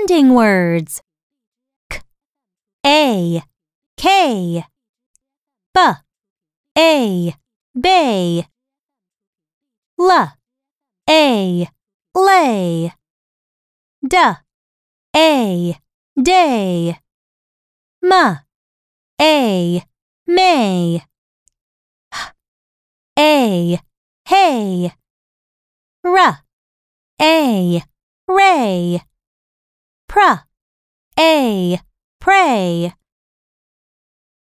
ending words. K, a, k. B, a, bay. L, a, lay. D, a, day. M, a, may. H, a, hey, R, a, ray. A, pray.